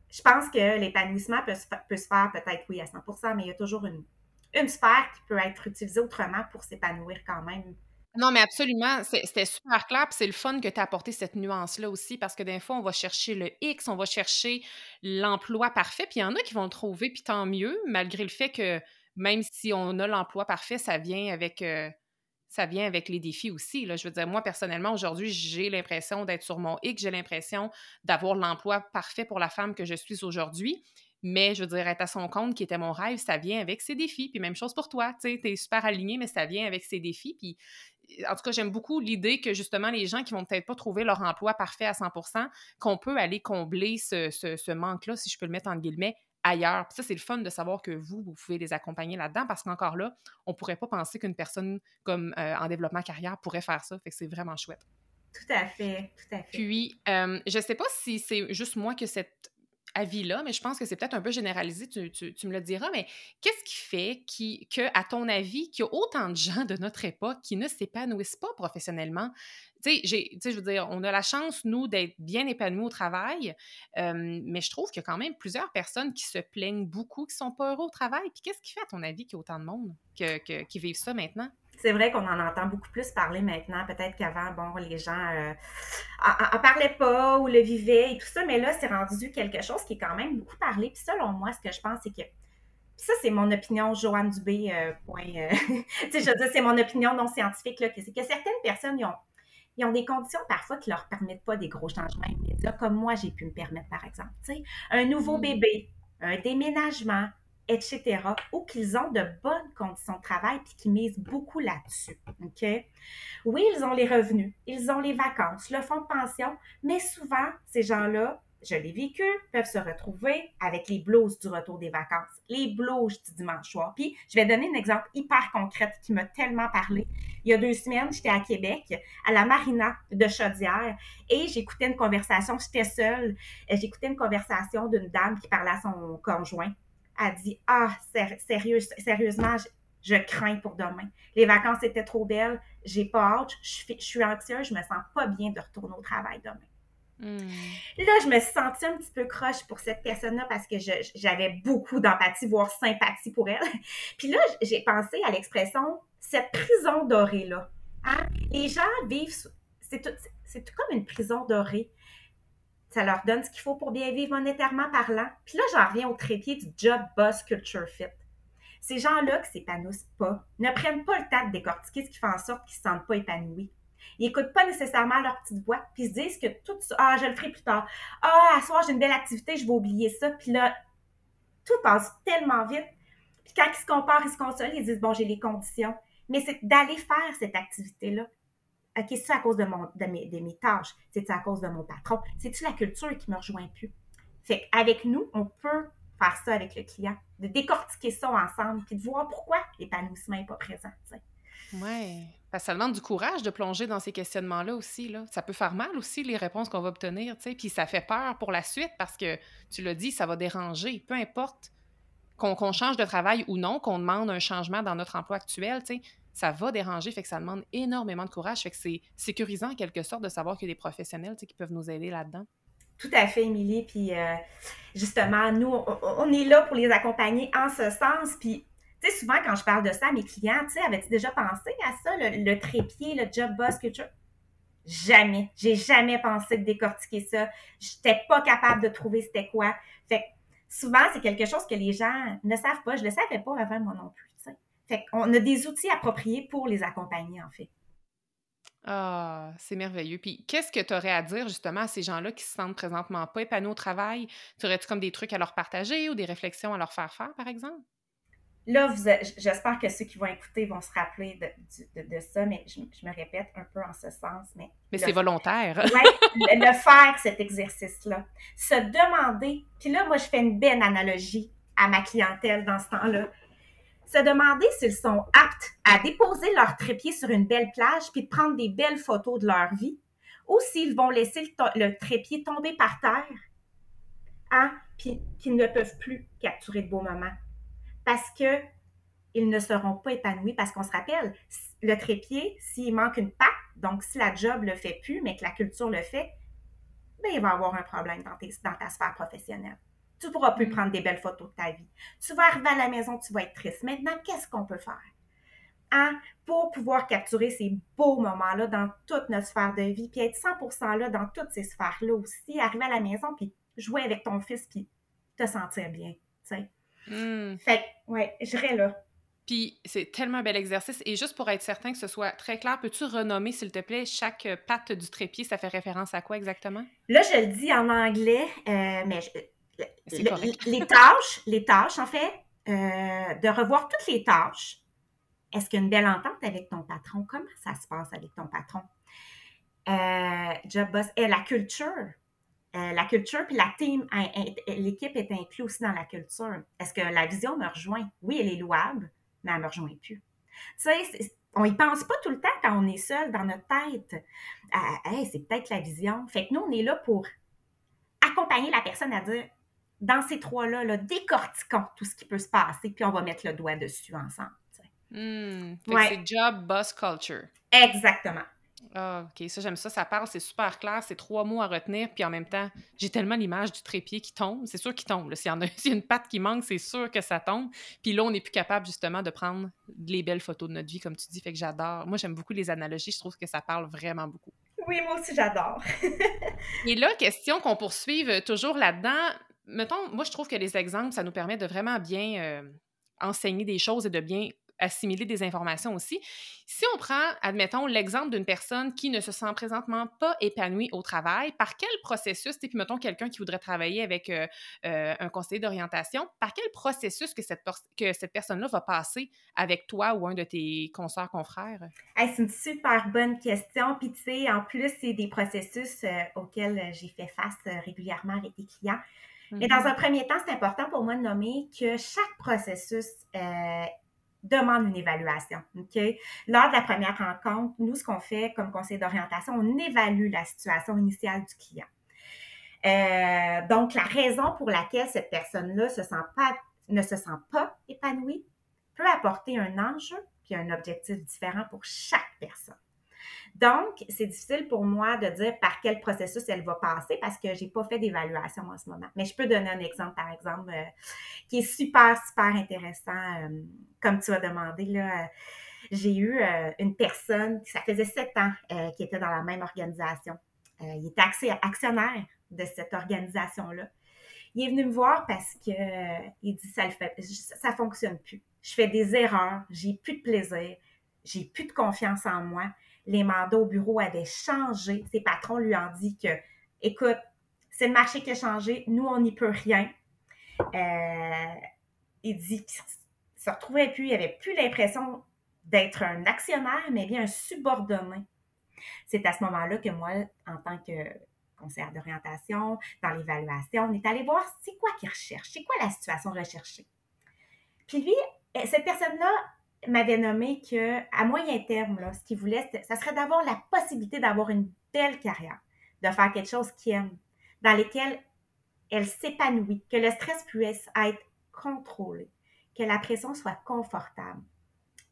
je pense que l'épanouissement peut, peut, se faire peut-être, oui, à 100% mais il y a toujours une, une sphère qui peut être utilisée autrement pour s'épanouir quand même. Non, mais absolument, c'était super clair. C'est le fun que tu as apporté cette nuance-là aussi, parce que des fois, on va chercher le X, on va chercher l'emploi parfait, puis il y en a qui vont le trouver, puis tant mieux, malgré le fait que même si on a l'emploi parfait, ça vient avec. Euh, ça vient avec les défis aussi. Là. Je veux dire, moi, personnellement, aujourd'hui, j'ai l'impression d'être sur mon X, j'ai l'impression d'avoir l'emploi parfait pour la femme que je suis aujourd'hui. Mais je veux dire, être à son compte, qui était mon rêve, ça vient avec ses défis. Puis même chose pour toi, tu sais, t'es super aligné, mais ça vient avec ses défis. Puis en tout cas, j'aime beaucoup l'idée que justement, les gens qui vont peut-être pas trouver leur emploi parfait à 100% qu'on peut aller combler ce, manque-là, si je peux le mettre en guillemets, ailleurs. Puis ça, c'est le fun de savoir que vous, vous pouvez les accompagner là-dedans parce qu'encore là, on pourrait pas penser qu'une personne comme euh, en développement carrière pourrait faire ça. Fait que c'est vraiment chouette. Tout à fait, tout à fait. Puis, euh, je sais pas si c'est juste moi que cette avis-là, mais je pense que c'est peut-être un peu généralisé, tu, tu, me le diras, mais qu'est-ce qui fait qui, que, à ton avis, qu'il y a autant de gens de notre époque qui ne s'épanouissent pas professionnellement? Tu sais, je veux dire, on a la chance, nous, d'être bien épanouis au travail, mais je trouve qu'il y a quand même plusieurs personnes qui se plaignent beaucoup, qui sont pas heureux au travail. Puis qu'est-ce qui fait, à ton avis, qu'il y a autant de monde qui vivent ça maintenant? C'est vrai qu'on en entend beaucoup plus parler maintenant. Peut-être qu'avant, bon, les gens euh, en, parlaient pas ou le vivaient et tout ça, mais là, c'est rendu quelque chose qui est quand même beaucoup parlé. Puis selon moi, ce que je pense, c'est que ça, c'est mon opinion, Joanne Dubé. Euh, point, euh, tu sais, je veux dire, c'est mon opinion non scientifique, là, c'est que certaines personnes, ils ont, ils ont des conditions parfois qui leur permettent pas des gros changements immédiats, comme moi, j'ai pu me permettre, par exemple. Tu sais, un nouveau mm. bébé, un déménagement, etc., ou qu'ils ont de bonnes conditions de travail puis qui misent beaucoup là-dessus. OK? Oui, ils ont les revenus, ils ont les vacances, le fonds de pension, mais souvent, ces gens-là, je l'ai vécu, peuvent se retrouver avec les blues du retour des vacances, les blues du dimanche soir. Puis, je vais donner un exemple hyper concret qui m'a tellement parlé. Il y a deux semaines, j'étais à Québec, à la marina de Chaudière, et j'écoutais une conversation, j'étais seule, j'écoutais une conversation d'une dame qui parlait à son conjoint a dit Ah, sérieusement, je, crains pour demain. Les vacances étaient trop belles, j'ai pas hâte, je, suis anxieuse, je me sens pas bien de retourner au travail demain. Hmm. Là, je me suis sentie un petit peu croche pour cette personne-là parce que j'avais beaucoup d'empathie, voire sympathie pour elle. Puis là, j'ai pensé à l'expression cette prison dorée-là. Hein? Les gens vivent, c'est tout, tout, comme une prison dorée ça leur donne ce qu'il faut pour bien vivre monétairement parlant. Puis là, j'en reviens au trépied du job boss culture fit. Ces gens-là qui s'épanouissent pas ne prennent pas le temps de décortiquer ce qui fait en sorte qu'ils ne se sentent pas épanouis. Ils n'écoutent pas nécessairement leur petite voix, puis ils se disent que tout ça, ah, je le ferai plus tard. Ah, à soir, j'ai une belle activité, je vais oublier ça. Puis là, tout passe tellement vite. Puis quand ils se comparent, ils se consolent, ils disent, bon, j'ai les conditions. Mais c'est d'aller faire cette activité-là, OK, c'est à cause de, mon, de, mes, de mes tâches? C'est à cause de mon patron? C'est-tu la culture qui me rejoint plus? Fait avec nous, on peut faire ça avec le client, de décortiquer ça ensemble, puis de voir pourquoi l'épanouissement n'est pas présent. Oui. Ça demande du courage de plonger dans ces questionnements-là aussi. Là. Ça peut faire mal aussi, les réponses qu'on va obtenir. Puis ça fait peur pour la suite parce que, tu l'as dit, ça va déranger. Peu importe qu'on change de travail ou non, qu'on demande un changement dans notre emploi actuel, ça va déranger, fait que ça demande énormément de courage, fait que c'est sécurisant en quelque sorte de savoir qu'il y a des professionnels qui peuvent nous aider là-dedans. Tout à fait, Émilie. Puis euh, justement, nous, on, est là pour les accompagner en ce sens. Puis, tu sais, souvent quand je parle de ça à mes clients, tu sais, avais-tu déjà pensé à ça, le, trépied, le job boss culture? Jamais. J'ai jamais pensé de décortiquer ça. J'étais pas capable de trouver c'était quoi. Fait que souvent, c'est quelque chose que les gens ne savent pas. Je le savais pas avant moi non plus. Fait qu'on a des outils appropriés pour les accompagner, en fait. Ah, c'est merveilleux. Puis qu'est-ce que tu aurais à dire justement à ces gens-là qui se sentent présentement pas épanouis au travail? Tu aurais-tu comme des trucs à leur partager ou des réflexions à leur faire faire, par exemple? Là, j'espère que ceux qui vont écouter vont se rappeler de, ça, mais je, me répète un peu en ce sens. Mais, mais c'est volontaire. oui, le, faire, cet exercice-là. Se demander, puis là, moi, je fais une belle analogie à ma clientèle dans ce temps-là se demander s'ils sont aptes à déposer leur trépied sur une belle plage puis de prendre des belles photos de leur vie ou s'ils vont laisser le, trépied tomber par terre hein, puis qu'ils ne peuvent plus capturer de beaux moments parce que ils ne seront pas épanouis parce qu'on se rappelle, le trépied, s'il manque une patte, donc si la job le fait plus, mais que la culture le fait, ben, il va avoir un problème dans, dans ta sphère professionnelle. Tu ne pourras plus prendre des belles photos de ta vie. Tu vas arriver à la maison, tu vas être triste. Maintenant, qu'est-ce qu'on peut faire? Hein? Pour pouvoir capturer ces beaux moments-là dans toute notre sphère de vie, puis être 100% là dans toutes ces sphères-là aussi, arriver à la maison, puis jouer avec ton fils, puis te sentir bien, tu sais. Mm. Fait ouais, j'irai là. Puis c'est tellement un bel exercice. Et juste pour être certain que ce soit très clair, peux-tu renommer, s'il te plaît, chaque patte du trépied? Ça fait référence à quoi exactement? Là, je le dis en anglais, euh, mais les tâches, les tâches, en fait, euh, de revoir toutes les tâches. Est-ce qu'il y a une belle entente avec ton patron? Comment ça se passe avec ton patron? Euh, job boss. Et la culture. Euh, la culture, puis la team, l'équipe est inclue aussi dans la culture. Est-ce que la vision me rejoint? Oui, elle est louable, mais elle ne me rejoint plus. Tu sais, on y pense pas tout le temps quand on est seul dans notre tête. c'est peut-être la vision. Fait que nous, on est là pour accompagner la personne à dire dans ces trois-là, là, décortiquons tout ce qui peut se passer, puis on va mettre le doigt dessus ensemble. Hmm. C'est job, boss, culture. Exactement. Ah, OK, ça, j'aime ça. Ça parle, c'est super clair. C'est trois mots à retenir. Puis en même temps, j'ai tellement l'image du trépied qui tombe. C'est sûr qu'il tombe. S'il y, a, une patte qui manque, c'est sûr que ça tombe. Puis là, on n'est plus capable, justement, de prendre les belles photos de notre vie, comme tu dis. Fait que j'adore. Moi, j'aime beaucoup les analogies. Je trouve que ça parle vraiment beaucoup. Oui, moi aussi, j'adore. Et là, question qu'on poursuive toujours là-dedans. Mettons, moi, je trouve que les exemples, ça nous permet de vraiment bien euh, enseigner des choses et de bien assimiler des informations aussi. Si on prend, admettons, l'exemple d'une personne qui ne se sent présentement pas épanouie au travail, par quel processus, puis mettons quelqu'un qui voudrait travailler avec euh, euh, un conseiller d'orientation, par quel processus que cette, que cette personne-là va passer avec toi ou un de tes consoeurs, confrères? c'est une super bonne question. Puis, tu sais, en plus, c'est des processus auxquels j'ai fait face régulièrement avec des clients. Mais dans mm-hmm. un premier temps, c'est important pour moi de nommer que chaque processus demande une évaluation. OK? Lors de la première rencontre, nous, ce qu'on fait comme conseil d'orientation, on évalue la situation initiale du client. Euh, donc, la raison pour laquelle cette personne-là se sent pas, ne se sent pas épanouie peut apporter un enjeu puis un objectif différent pour chaque personne. Donc, c'est difficile pour moi de dire par quel processus elle va passer parce que j'ai pas fait d'évaluation en ce moment. Mais je peux donner un exemple, par exemple, euh, qui est super, super intéressant. Euh, comme tu as demandé, là, euh, j'ai eu une personne, ça faisait sept ans, qui était dans la même organisation. il était actionnaire de cette organisation-là. Il est venu me voir parce que il dit ça le fait, ça fonctionne plus. Je fais des erreurs, j'ai plus de plaisir, j'ai plus de confiance en moi les mandats au bureau avaient changé. Ses patrons lui ont dit que, écoute, c'est le marché qui a changé, nous, on n'y peut rien. Euh, il dit qu'il se retrouvait plus, il avait plus l'impression d'être un actionnaire, mais bien un subordonné. C'est à ce moment-là que moi, en tant que conseillère d'orientation, dans l'évaluation, on est allé voir c'est quoi qu'il recherche, c'est quoi la situation recherchée. Puis lui, cette personne-là m'avait nommé que à moyen terme, là, ce qu'il voulait, ça serait d'avoir la possibilité d'avoir une belle carrière, de faire quelque chose qu'elle aime, dans lequel elle s'épanouit, que le stress puisse être contrôlé, que la pression soit confortable.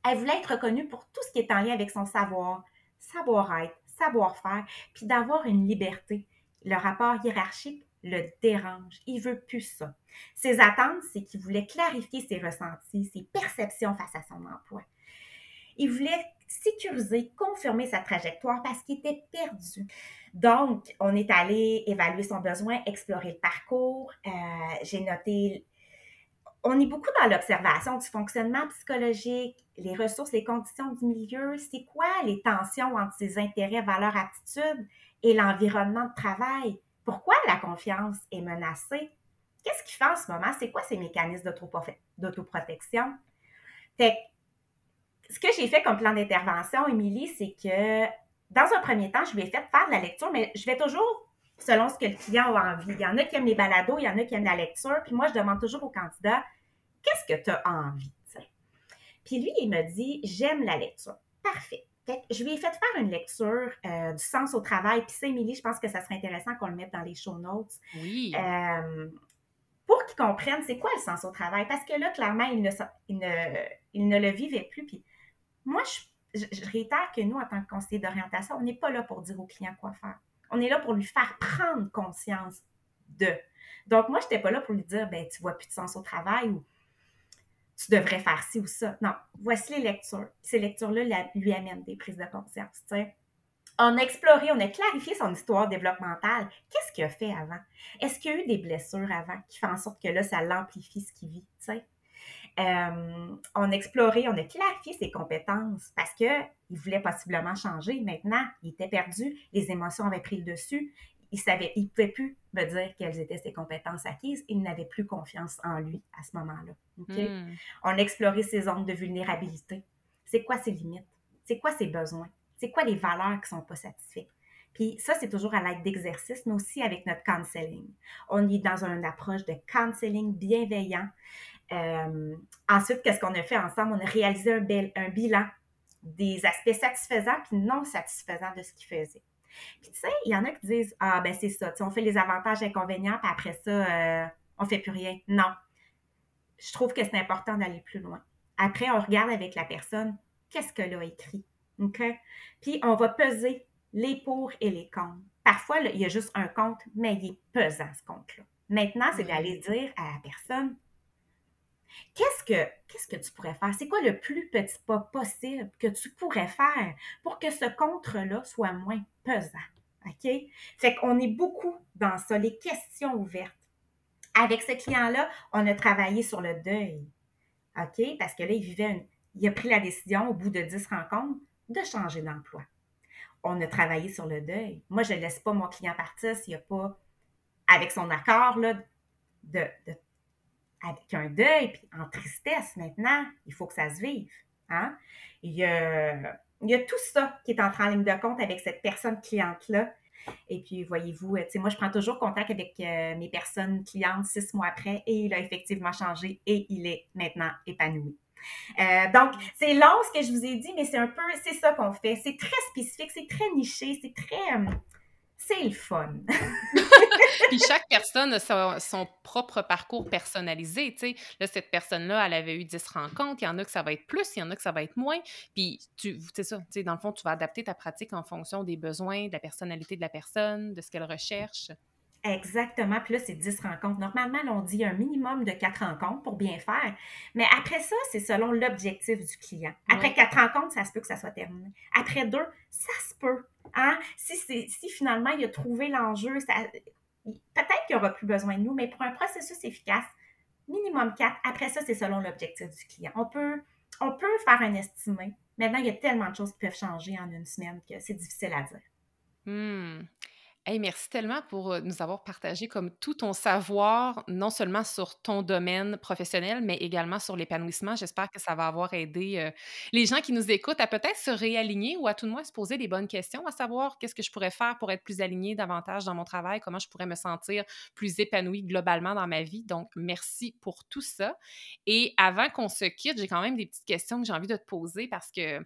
Elle voulait être reconnue pour tout ce qui est en lien avec son savoir, savoir-être, savoir-faire, puis d'avoir une liberté. Le rapport hiérarchique le dérange. Il veut plus ça. Ses attentes, c'est qu'il voulait clarifier ses ressentis, ses perceptions face à son emploi. Il voulait sécuriser, confirmer sa trajectoire parce qu'il était perdu. Donc, on est allé évaluer son besoin, explorer le parcours. Euh, j'ai noté, on est beaucoup dans l'observation du fonctionnement psychologique, les ressources, les conditions du milieu. C'est quoi les tensions entre ses intérêts, valeurs, aptitudes et l'environnement de travail? Pourquoi la confiance est menacée? Qu'est-ce qu'il fait en ce moment? C'est quoi ces mécanismes d'autoprotection? Ce que j'ai fait comme plan d'intervention, Émilie, c'est que dans un premier temps, je lui ai fait faire de la lecture, mais je vais toujours selon ce que le client a envie. Il y en a qui aiment les balados, il y en a qui aiment la lecture. Puis moi, je demande toujours au candidat, qu'est-ce que tu as envie? Puis lui, il me dit, j'aime la lecture. Parfait je lui ai fait faire une lecture euh, du sens au travail. Puis ça, Émilie, je pense que ça serait intéressant qu'on le mette dans les show notes. Oui. Euh, pour qu'il comprenne c'est quoi le sens au travail? Parce que là, clairement, il ne, le vivait plus. Puis moi, je, réitère que nous, en tant que conseiller d'orientation, on n'est pas là pour dire au client quoi faire. On est là pour lui faire prendre conscience de. Donc, moi, je n'étais pas là pour lui dire, ben, tu vois plus de sens au travail ou tu devrais faire ci ou ça. Non, voici les lectures. Ces lectures-là lui amènent des prises de conscience. On a exploré, on a clarifié son histoire développementale. Qu'est-ce qu'il a fait avant? Est-ce qu'il y a eu des blessures avant qui font en sorte que là, ça l'amplifie ce qu'il vit? On a exploré, on a clarifié ses compétences parce qu'il voulait possiblement changer. Maintenant, il était perdu, les émotions avaient pris le dessus il savait, il pouvait plus me dire quelles étaient ses compétences acquises. Il n'avait plus confiance en lui à ce moment-là. Hmm. On a exploré ses zones de vulnérabilité. C'est quoi ses limites? C'est quoi ses besoins? C'est quoi les valeurs qui sont pas satisfaites? Puis ça, c'est toujours à l'aide d'exercices, mais aussi avec notre counseling. On est dans une approche de counseling bienveillant. Euh, ensuite, qu'est-ce qu'on a fait ensemble? On a réalisé un, un bilan des aspects satisfaisants puis non satisfaisants de ce qu'il faisait. Puis tu sais, il y en a qui disent Ah, ben c'est ça, on fait les avantages, inconvénients, puis après ça, euh, on fait plus rien. Non. Je trouve que c'est important d'aller plus loin. Après, on regarde avec la personne, qu'est-ce qu'elle a écrit. OK? Puis, on va peser les pour et les contre. Parfois, il y a juste un compte, mais il est pesant, ce compte-là. Maintenant, c'est d'aller dire à la personne, Qu'est-ce que, qu'est-ce que tu pourrais faire? C'est quoi le plus petit pas possible que tu pourrais faire pour que ce contre-là soit moins pesant? OK? Fait qu'on est beaucoup dans ça, les questions ouvertes. Avec ce client-là, on a travaillé sur le deuil. OK? Parce que là, il vivait il a pris la décision au bout de 10 rencontres de changer d'emploi. On a travaillé sur le deuil. Moi, je ne laisse pas mon client partir s'il n'y a pas, avec son accord, là, de, avec un deuil, puis en tristesse maintenant, il faut que ça se vive. Hein? Il y a tout ça qui est entré en ligne de compte avec cette personne cliente-là. Et puis, voyez-vous, moi, je prends toujours contact avec euh, mes personnes clientes six mois après et il a effectivement changé et il est maintenant épanoui. Euh, donc, c'est long ce que je vous ai dit, mais c'est un peu, c'est ça qu'on fait. C'est très spécifique, c'est très niché, c'est très, euh, c'est le fun. Puis chaque personne a son, propre parcours personnalisé, tu sais. Là, cette personne-là, elle avait eu 10 rencontres. Il y en a que ça va être plus, il y en a que ça va être moins. Puis, tu sais ça, tu sais, dans le fond, tu vas adapter ta pratique en fonction des besoins, de la personnalité de la personne, de ce qu'elle recherche. Exactement. Puis là, c'est 10 rencontres. Normalement, on dit un minimum de 4 rencontres pour bien faire. Mais après ça, c'est selon l'objectif du client. Après 4 rencontres, ça se peut que ça soit terminé. Après deux, ça se peut. Hein? Si, si finalement, il a trouvé l'enjeu, peut-être qu'il n'y aura plus besoin de nous, mais pour un processus efficace, minimum 4. Après ça, c'est selon l'objectif du client. On peut, on peut faire un estimé. Maintenant, il y a tellement de choses qui peuvent changer en une semaine que c'est difficile à dire. Hmm. Hey, merci tellement pour nous avoir partagé comme tout ton savoir, non seulement sur ton domaine professionnel, mais également sur l'épanouissement. J'espère que ça va avoir aidé les gens qui nous écoutent à peut-être se réaligner ou à tout de moins se poser des bonnes questions, à savoir qu'est-ce que je pourrais faire pour être plus aligné davantage dans mon travail, comment je pourrais me sentir plus épanouie globalement dans ma vie. Donc, merci pour tout ça. Et avant qu'on se quitte, j'ai quand même des petites questions que j'ai envie de te poser parce que,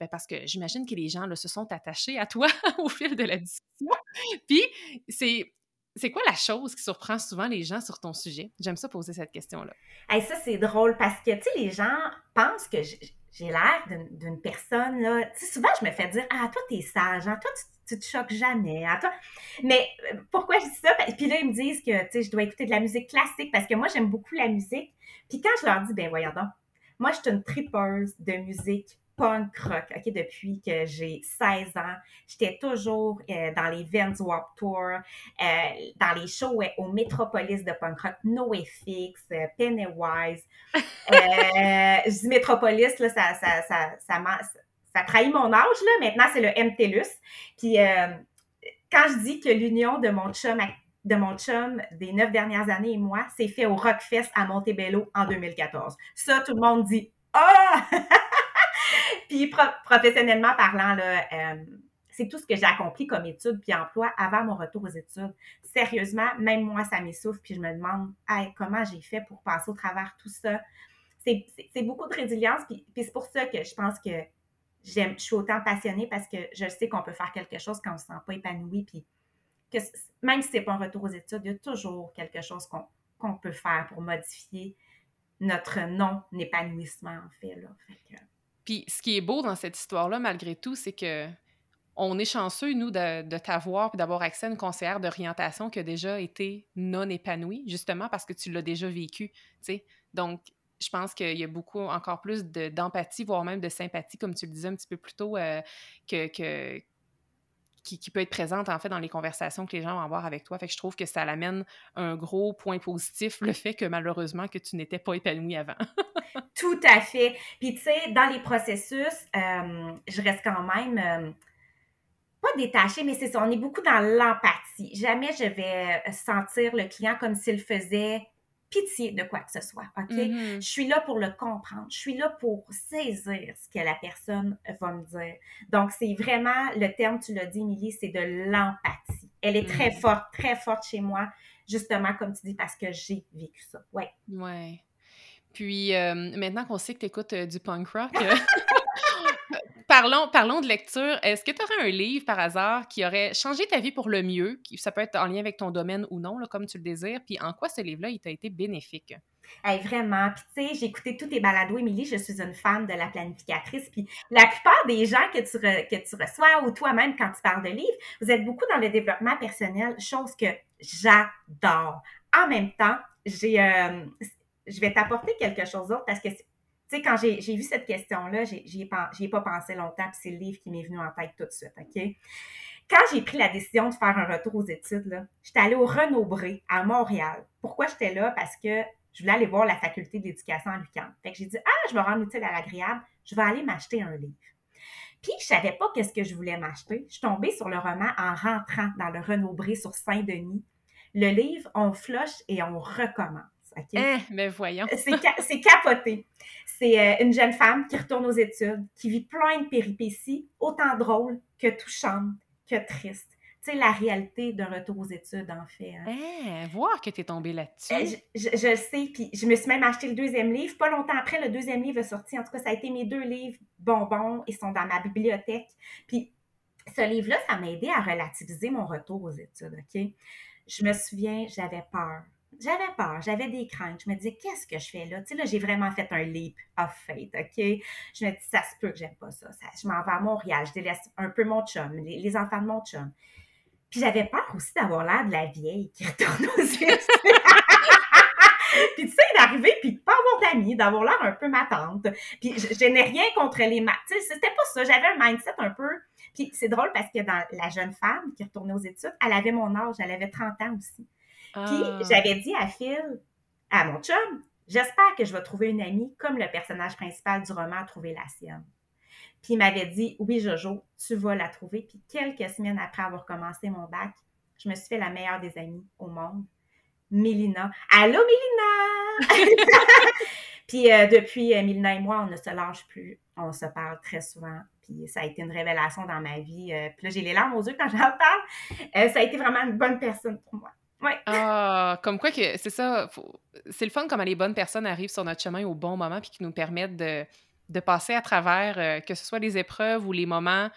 ben, parce que j'imagine que les gens se sont attachés à toi au fil de la discussion. Puis, c'est. C'est quoi la chose qui surprend souvent les gens sur ton sujet? J'aime ça poser cette question-là. Ça, c'est drôle parce que, tu sais, les gens pensent que j'ai l'air d'une personne, là. Tu sais, souvent, je me fais dire Ah, toi, t'es sage, hein? toi, tu, tu te choques jamais, hein? toi. Mais euh, pourquoi je dis ça? Puis là, ils me disent que, tu sais, je dois écouter de la musique classique parce que moi, j'aime beaucoup la musique. Puis quand je leur dis Ben, voyons donc, moi, je suis une tripeuse de musique punk rock, OK, depuis que j'ai 16 ans. J'étais toujours euh, dans les Vans Warp Tour, euh, dans les shows au Metropolis de punk rock, NoFX, euh, Pennywise. je dis Metropolis, là, ça, ça, ça, ça, trahit mon âge, là. Maintenant, c'est le MTLUS. Puis, quand je dis que l'union de mon chum de mon chum des neuf dernières années et moi, c'est fait au Rockfest à Montebello en 2014. Ça, tout le monde dit Ah! professionnellement parlant, euh, c'est tout ce que j'ai accompli comme études puis emploi avant mon retour aux études. Sérieusement, même moi, ça m'essouffle, puis je me demande comment j'ai fait pour passer au travers tout ça? C'est beaucoup de résilience, puis, c'est pour ça que je pense que je suis autant passionnée parce que je sais qu'on peut faire quelque chose quand on ne se sent pas épanoui, puis que même si ce n'est pas un retour aux études, il y a toujours quelque chose qu'on peut faire pour modifier notre non-épanouissement, en fait. Là. Puis ce qui est beau dans cette histoire-là, malgré tout, c'est que on est chanceux, nous, de, t'avoir et d'avoir accès à une conseillère d'orientation qui a déjà été non épanouie, justement parce que tu l'as déjà vécu. Donc, je pense qu'il y a beaucoup, encore plus d'empathie, voire même de sympathie, comme tu le disais un petit peu plus tôt, euh, que, qui, peut être présente en fait dans les conversations que les gens vont avoir avec toi. Fait que je trouve que ça l'amène un gros point positif, le fait que malheureusement que tu n'étais pas épanouie avant. Tout à fait. Puis tu sais, dans les processus, euh, je reste quand même euh, pas détachée, mais c'est ça, on est beaucoup dans l'empathie. Jamais je vais sentir le client comme s'il faisait pitié de quoi que ce soit, OK? Mm-hmm. Je suis là pour le comprendre. Je suis là pour saisir ce que la personne va me dire. Donc, c'est vraiment, le terme, tu l'as dit, Émilie, c'est de l'empathie. Elle est très mm. forte, très forte chez moi, justement, comme tu dis, parce que j'ai vécu ça. Ouais. Ouais. Puis, euh, maintenant qu'on sait que tu écoutes euh, du punk rock, euh, parlons, de lecture. Est-ce que tu aurais un livre par hasard qui aurait changé ta vie pour le mieux? Ça peut être en lien avec ton domaine ou non, comme tu le désires. Puis en quoi ce livre-là, il t'a été bénéfique? vraiment. Puis tu sais, j'ai écouté tous tes balados, Émilie. Je suis une fan de la planificatrice. Puis la plupart des gens que tu, reçois ou toi-même quand tu parles de livres, vous êtes beaucoup dans le développement personnel, chose que j'adore. En même temps, j'ai, euh, je vais t'apporter quelque chose d'autre parce que tu sais, quand j'ai vu cette question-là, j'y ai, pas pensé longtemps, puis c'est le livre qui m'est venu en tête tout de suite, OK? Quand j'ai pris la décision de faire un retour aux études, j'étais allée au Renaud-Bré, à Montréal. Pourquoi j'étais là? Parce que je voulais aller voir la faculté d'éducation à l'UQAM. Fait que j'ai dit, ah, je vais rendre utile à l'agréable, je vais aller m'acheter un livre. Puis, je savais pas qu'est-ce que je voulais m'acheter. Je suis tombée sur le roman en rentrant dans le Renaud-Bré sur Saint-Denis. Le livre, on flush et on recommence. Eh, mais voyons. C'est capoté. C'est euh, une jeune femme qui retourne aux études, qui vit plein de péripéties, autant drôles que touchantes, que tristes. Tu sais, la réalité d'un retour aux études, en fait. Hein. Eh, voir que tu es tombée là-dessus. Euh, je, je, le sais, puis je me suis même acheté le deuxième livre. Pas longtemps après, le deuxième livre est sorti. En tout cas, ça a été mes deux livres bonbons. Ils sont dans ma bibliothèque. Puis ce livre-là, ça m'a aidé à relativiser mon retour aux études, OK? Je me souviens, j'avais peur j'avais peur, j'avais des craintes. Je me disais, qu'est-ce que je fais là? Tu sais, là, j'ai vraiment fait un leap of faith, OK? Je me dis, ça se peut que j'aime pas ça. je m'en vais à Montréal, je délaisse un peu mon chum, les, enfants de mon chum. Puis j'avais peur aussi d'avoir l'air de la vieille qui retourne aux études. puis tu sais, d'arriver puis de pas avoir d'amis, d'avoir l'air un peu ma tante. Puis je, n'ai rien contre les maths. Tu sais, c'était pas ça. J'avais un mindset un peu. Puis c'est drôle parce que dans la jeune femme qui retournait aux études, elle avait mon âge, elle avait 30 ans aussi. Puis ah. j'avais dit à Phil, à mon chum, j'espère que je vais trouver une amie comme le personnage principal du roman a trouvé la sienne. Puis il m'avait dit, oui Jojo, tu vas la trouver. Puis quelques semaines après avoir commencé mon bac, je me suis fait la meilleure des amies au monde, Mélina. Allô Mélina! puis euh, depuis, euh, Mélina et moi, on ne se lâche plus. On se parle très souvent. Puis ça a été une révélation dans ma vie. Euh, puis là, j'ai les larmes aux yeux quand j'en parle. ça a été vraiment une bonne personne pour moi. Ah, comme quoi que c'est ça. C'est le fun comment les bonnes personnes arrivent sur notre chemin au bon moment puis qui nous permettent de, de passer à travers, euh, que ce soit les épreuves ou les moments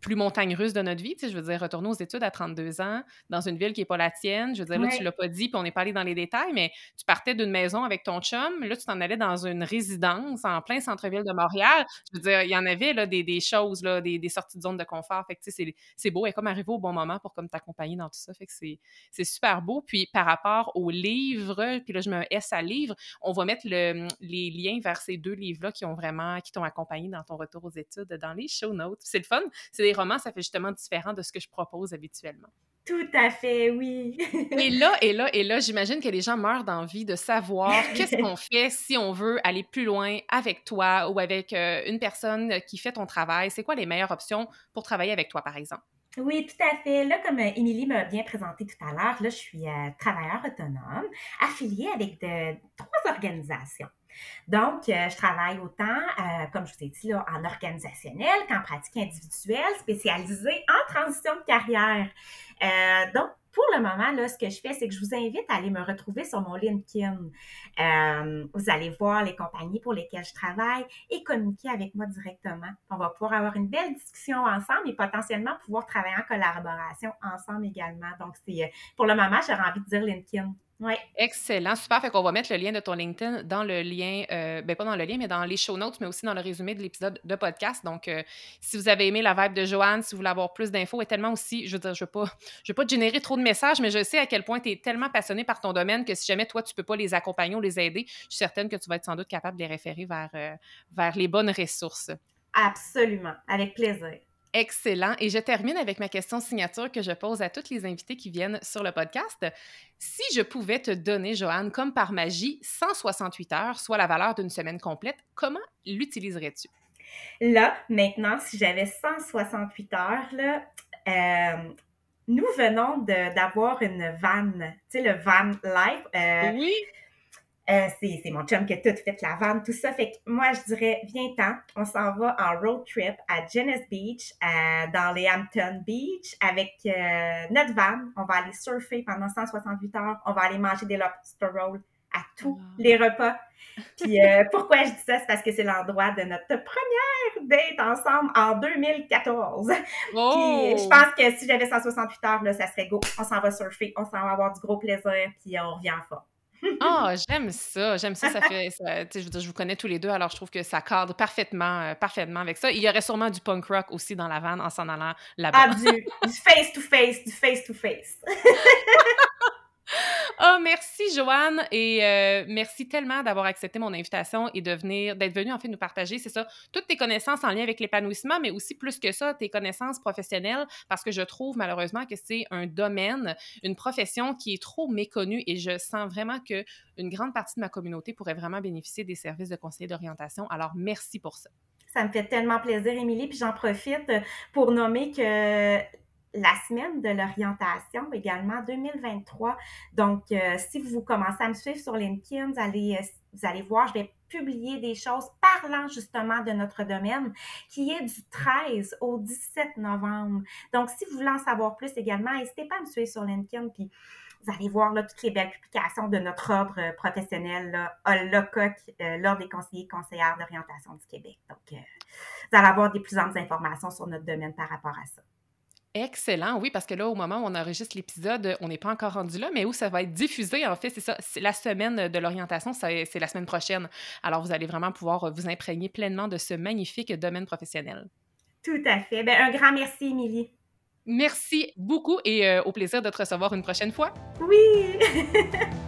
plus montagne russe de notre vie. Tu sais, je veux dire, retourner aux études à 32 ans, dans une ville qui n'est pas la tienne. Je veux dire, là, tu l'as pas dit, puis on n'est pas allé dans les détails, mais tu partais d'une maison avec ton chum, là, tu t'en allais dans une résidence en plein centre-ville de Montréal. Je veux dire, il y en avait là, des, des choses, là, des, des, sorties de zone de confort. Fait que, tu sais, c'est beau. Elle est comme arrivée au bon moment pour comme t'accompagner dans tout ça. Fait que c'est super beau. Puis par rapport aux livres, puis là, je me S à livre, on va mettre le, les liens vers ces deux livres-là qui ont vraiment, qui t'ont accompagné dans ton retour aux études dans les show notes. C'est le fun. C'est romans, ça fait justement différent de ce que je propose habituellement. Tout à fait, oui. et là, et là, et là, j'imagine que les gens meurent d'envie de savoir qu'est-ce qu'on fait si on veut aller plus loin avec toi ou avec euh, une personne qui fait ton travail. C'est quoi les meilleures options pour travailler avec toi, par exemple? Oui, tout à fait. Là, comme euh, Émilie m'a bien présenté tout à l'heure, là, je suis euh, travailleur autonome, affiliée avec de, trois organisations. Donc, euh, je travaille autant, euh, comme je vous ai dit, là, en organisationnel qu'en pratique individuelle, spécialisée en transition de carrière. Euh, donc, pour le moment, là, ce que je fais, c'est que je vous invite à aller me retrouver sur mon LinkedIn. vous allez voir les compagnies pour lesquelles je travaille et communiquer avec moi directement. On va pouvoir avoir une belle discussion ensemble et potentiellement pouvoir travailler en collaboration ensemble également. Donc, c'est pour le moment, j'aurais envie de dire LinkedIn. Oui. Excellent, super. Fait qu'on va mettre le lien de ton LinkedIn dans le lien, euh, ben pas dans le lien, mais dans les show notes, mais aussi dans le résumé de l'épisode de podcast. Donc, euh, si vous avez aimé la vibe de Joanne, si vous voulez avoir plus d'infos, et tellement aussi, je veux dire, je ne veux, pas, je veux pas générer trop de messages, mais je sais à quel point tu es tellement passionné par ton domaine que si jamais toi, tu ne peux pas les accompagner ou les aider, je suis certaine que tu vas être sans doute capable de les référer vers, euh, vers les bonnes ressources. Absolument, avec plaisir. Excellent. Et je termine avec ma question signature que je pose à toutes les invités qui viennent sur le podcast. Si je pouvais te donner, Joanne, comme par magie, 168 heures, soit la valeur d'une semaine complète, comment l'utiliserais-tu? Là, maintenant, si j'avais 168 heures, là, euh, nous venons d'avoir une van, tu sais, le van life. Euh, oui. Euh, c'est mon chum qui a tout fait, la vanne, tout ça. Fait que moi, je dirais, viens-t'en, on s'en va en road trip à Genes Beach, euh, dans les Hampton Beach, avec euh, notre van. On va aller surfer pendant 168 heures. On va aller manger des lobster rolls à tous les repas. Puis euh, pourquoi je dis ça? C'est parce que c'est l'endroit de notre première date ensemble en 2014. Puis je oh! pense que si j'avais 168 heures, là, ça serait go. On s'en va surfer, on s'en va avoir du gros plaisir, puis on revient en forme. Ah, j'aime ça, j'aime ça, ça fait je veux dire, je vous connais tous les deux, alors je trouve que ça cadre parfaitement, euh, parfaitement avec ça. Il y aurait sûrement du punk rock aussi dans la vanne en s'en allant là-bas. Ah, du face to face, du face to face. Oh, merci, Joanne. Et euh, merci tellement d'avoir accepté mon invitation et de venir, d'être venue en fait nous partager, c'est ça, toutes tes connaissances en lien avec l'épanouissement, mais aussi plus que ça, tes connaissances professionnelles, parce que je trouve malheureusement que c'est un domaine, une profession qui est trop méconnue et je sens vraiment que une grande partie de ma communauté pourrait vraiment bénéficier des services de conseiller d'orientation. Alors, merci pour ça. Ça me fait tellement plaisir, Émilie. Puis j'en profite pour nommer que la semaine de l'orientation également 2023. Donc, euh, si vous commencez à me suivre sur LinkedIn, vous allez, euh, vous allez voir, je vais publier des choses parlant justement de notre domaine qui est du 13 au 17 novembre. Donc, si vous voulez en savoir plus également, n'hésitez pas à me suivre sur LinkedIn, puis vous allez voir là, toutes les belles publications de notre ordre professionnel, là, l'OCOC, euh, l'Ordre des conseillers et conseillères d'orientation du Québec. Donc, vous allez avoir des plus amples informations sur notre domaine par rapport à ça. Excellent, oui, parce que là, au moment où on enregistre l'épisode, on n'est pas encore rendu là, mais où ça va être diffusé, en fait, c'est ça, c'est la semaine de l'orientation, c'est la semaine prochaine. Alors, vous allez vraiment pouvoir vous imprégner pleinement de ce magnifique domaine professionnel. Tout à fait. Bien, un grand merci, Émilie. Merci beaucoup et euh, au plaisir de te recevoir une prochaine fois. Oui!